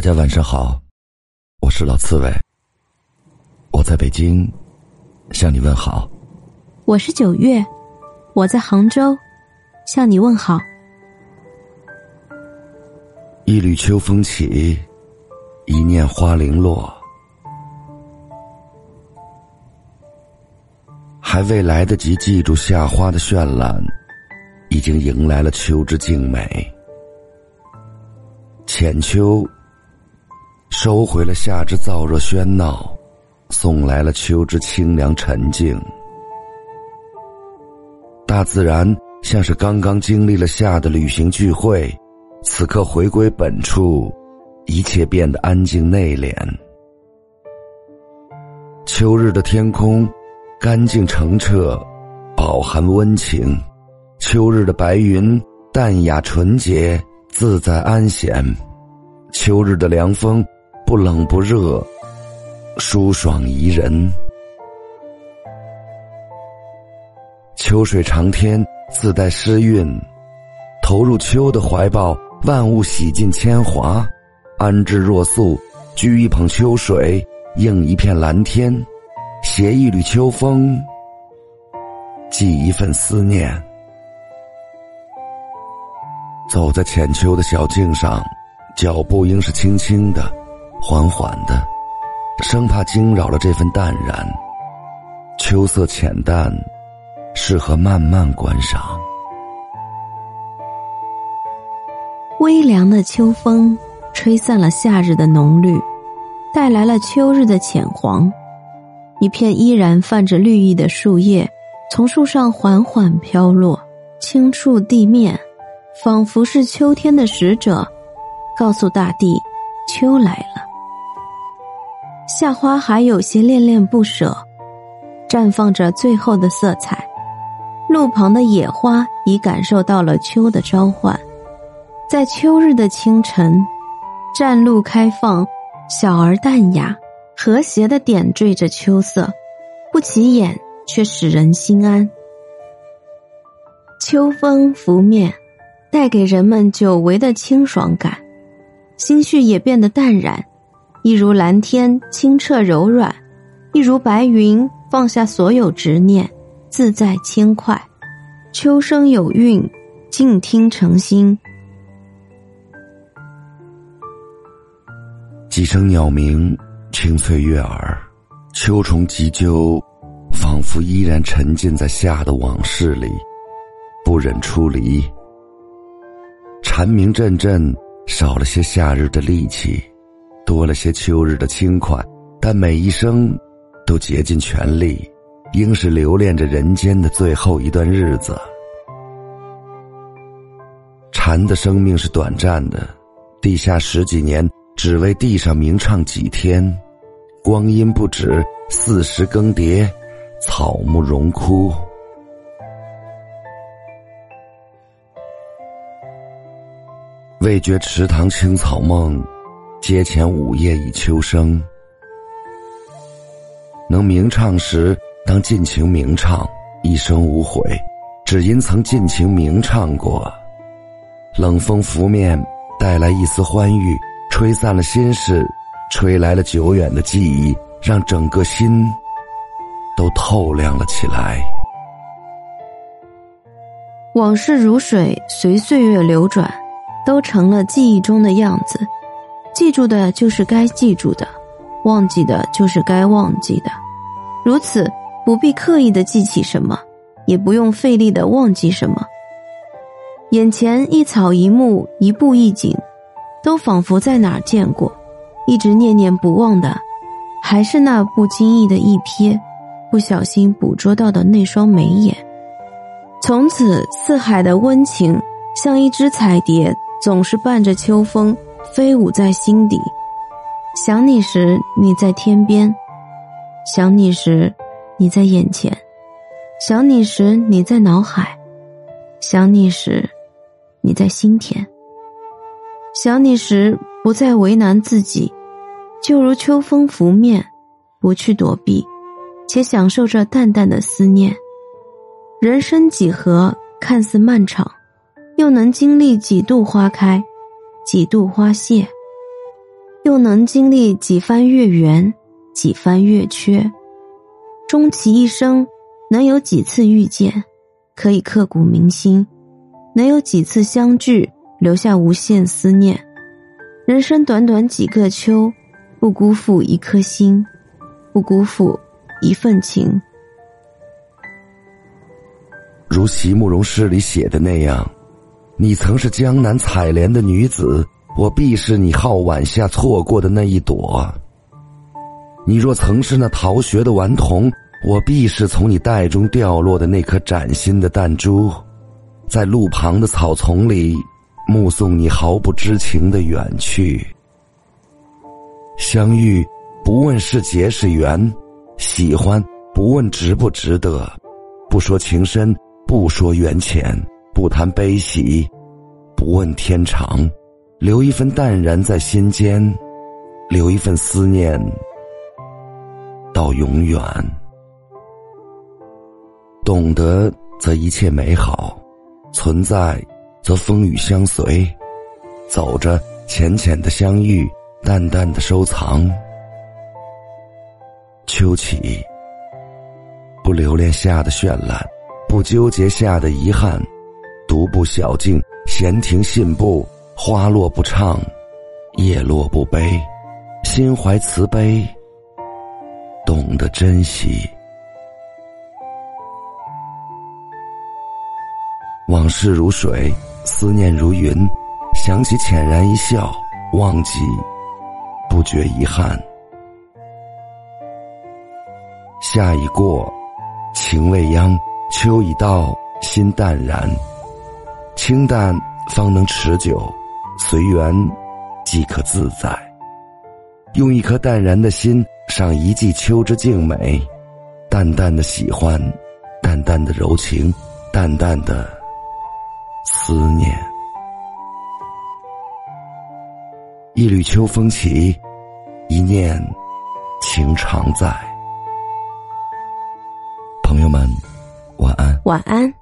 大家晚上好，我是老刺猬，我在北京向你问好。我是九月，我在杭州向你问好。一缕秋风起，一念花零落，还未来得及记住夏花的绚烂，已经迎来了秋之静美。浅秋。收回了夏之燥热喧闹，送来了秋之清凉沉静。大自然像是刚刚经历了夏的旅行聚会，此刻回归本处，一切变得安静内敛。秋日的天空，干净澄澈，饱含温情；秋日的白云，淡雅纯洁，自在安闲；秋日的凉风。不冷不热，舒爽宜人。秋水长天，自带诗韵。投入秋的怀抱，万物洗尽铅华，安之若素。掬一捧秋水，映一片蓝天，携一缕秋风，寄一份思念。走在浅秋的小径上，脚步应是轻轻的。缓缓的，生怕惊扰了这份淡然。秋色浅淡，适合慢慢观赏。微凉的秋风吹散了夏日的浓绿，带来了秋日的浅黄。一片依然泛着绿意的树叶，从树上缓缓飘落，轻触地面，仿佛是秋天的使者，告诉大地：秋来了。夏花还有些恋恋不舍，绽放着最后的色彩。路旁的野花已感受到了秋的召唤，在秋日的清晨，栈路开放，小而淡雅，和谐的点缀着秋色，不起眼却使人心安。秋风拂面，带给人们久违的清爽感，心绪也变得淡然。一如蓝天清澈柔软，一如白云放下所有执念，自在轻快。秋声有韵，静听成心。几声鸟鸣，清脆悦耳；秋虫急啾，仿佛依然沉浸在夏的往事里，不忍出离。蝉鸣阵阵，少了些夏日的戾气。多了些秋日的轻快，但每一生都竭尽全力，应是留恋着人间的最后一段日子。蝉的生命是短暂的，地下十几年，只为地上鸣唱几天。光阴不止，四时更迭，草木荣枯。未觉池塘青草梦。阶前午夜已秋声，能鸣唱时当尽情鸣唱，一生无悔，只因曾尽情鸣唱过。冷风拂面，带来一丝欢愉，吹散了心事，吹来了久远的记忆，让整个心都透亮了起来。往事如水，随岁月流转，都成了记忆中的样子。记住的就是该记住的，忘记的就是该忘记的，如此不必刻意的记起什么，也不用费力的忘记什么。眼前一草一木一步一景，都仿佛在哪儿见过，一直念念不忘的，还是那不经意的一瞥，不小心捕捉到的那双眉眼。从此，四海的温情像一只彩蝶，总是伴着秋风。飞舞在心底，想你时你在天边，想你时你在眼前，想你时你在脑海，想你时你在心田，想你时不再为难自己，就如秋风拂面，不去躲避，且享受着淡淡的思念。人生几何，看似漫长，又能经历几度花开。几度花谢，又能经历几番月圆，几番月缺，终其一生，能有几次遇见，可以刻骨铭心；能有几次相聚，留下无限思念。人生短短几个秋，不辜负一颗心，不辜负一份情。如席慕容诗里写的那样，你曾是江南采莲的女子。我必是你皓晚下错过的那一朵。你若曾是那逃学的顽童，我必是从你袋中掉落的那颗崭新的弹珠，在路旁的草丛里，目送你毫不知情的远去。相遇，不问是劫是缘；喜欢，不问值不值得。不说情深，不说缘浅，不谈悲喜，不问天长。留一份淡然在心间，留一份思念到永远。懂得则一切美好，存在则风雨相随，走着浅浅的相遇，淡淡的收藏。秋起，不留恋夏的绚烂，不纠结夏的遗憾，独步小径，闲庭信步。花落不唱，叶落不悲，心怀慈悲，懂得珍惜。往事如水，思念如云，想起浅然一笑，忘记不觉遗憾。夏已过，情未央，秋已到，心淡然，清淡方能持久。随缘，即可自在。用一颗淡然的心，赏一季秋之静美，淡淡的喜欢，淡淡的柔情，淡淡的思念。一缕秋风起，一念情常在。朋友们，晚安。晚安。